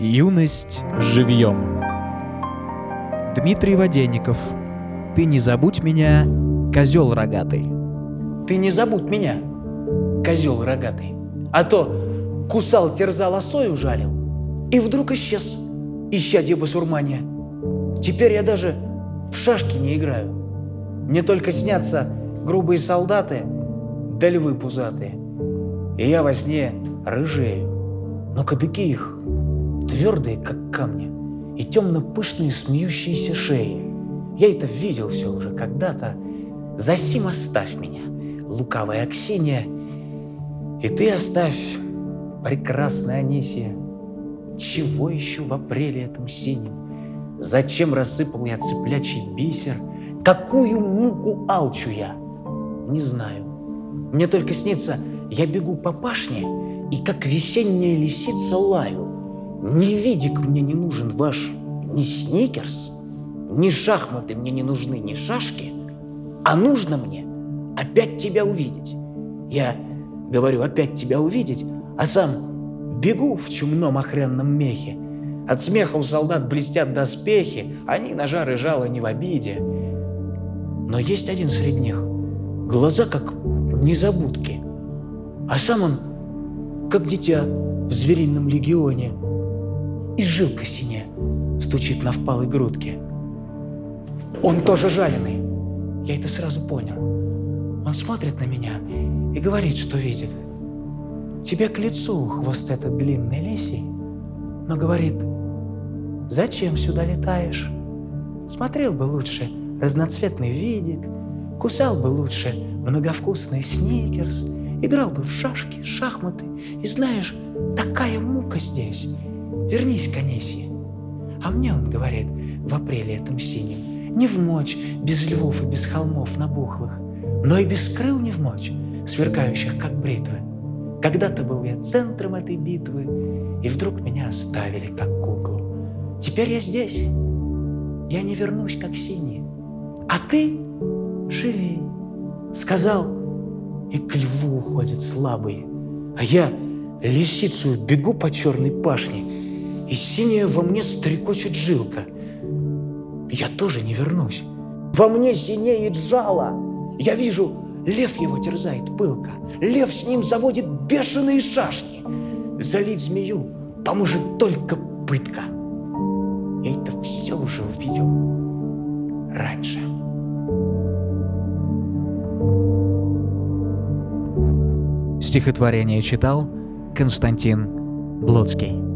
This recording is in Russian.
Юность живьем. Дмитрий Воденников. Ты не забудь меня, козел рогатый. Ты не забудь меня, козел рогатый. А то кусал, терзал, осой ужалил. И вдруг исчез, исчадье басурмания. Теперь я даже в шашки не играю. Мне только снятся грубые солдаты да львы пузатые. И я во сне рыжею. Но кадыки их твердые, как камни, и темно-пышные смеющиеся шеи. Я это видел все уже когда-то. Засим оставь меня, лукавая Аксинья, и ты оставь, прекрасная Анисия. Чего еще в апреле этом синем? Зачем рассыпал я цыплячий бисер? Какую муку алчу я? Не знаю. Мне только снится, я бегу по пашне и как весенняя лисица лаю. Ни видик мне не нужен ваш, ни сникерс, ни шахматы мне не нужны, ни шашки, а нужно мне опять тебя увидеть. Я говорю, опять тебя увидеть, а сам бегу в чумном охренном мехе. От смеха у солдат блестят доспехи, они на жар и жало не в обиде. Но есть один среди них, глаза как незабудки, а сам он как дитя в зверином легионе – и жилка синяя стучит на впалой грудке. Он тоже жаленый. Я это сразу понял. Он смотрит на меня и говорит, что видит. Тебе к лицу хвост этот длинный лисий, но говорит, зачем сюда летаешь? Смотрел бы лучше разноцветный видик, кусал бы лучше многовкусный сникерс, играл бы в шашки, шахматы. И знаешь, такая мука здесь, Вернись к Анисии. А мне он говорит в апреле этом синем, не в мочь без львов и без холмов набухлых, но и без крыл не в мочь, сверкающих как бритвы. Когда-то был я центром этой битвы, и вдруг меня оставили как куклу. Теперь я здесь, я не вернусь как синий, а ты живи, сказал, и к льву уходят слабые, а я лисицу бегу по черной пашне, и синяя во мне стрекочет жилка. Я тоже не вернусь. Во мне синеет жало. Я вижу, лев его терзает пылко. Лев с ним заводит бешеные шашни. Залить змею поможет только пытка. Я это все уже увидел раньше. Стихотворение читал Константин Блодский.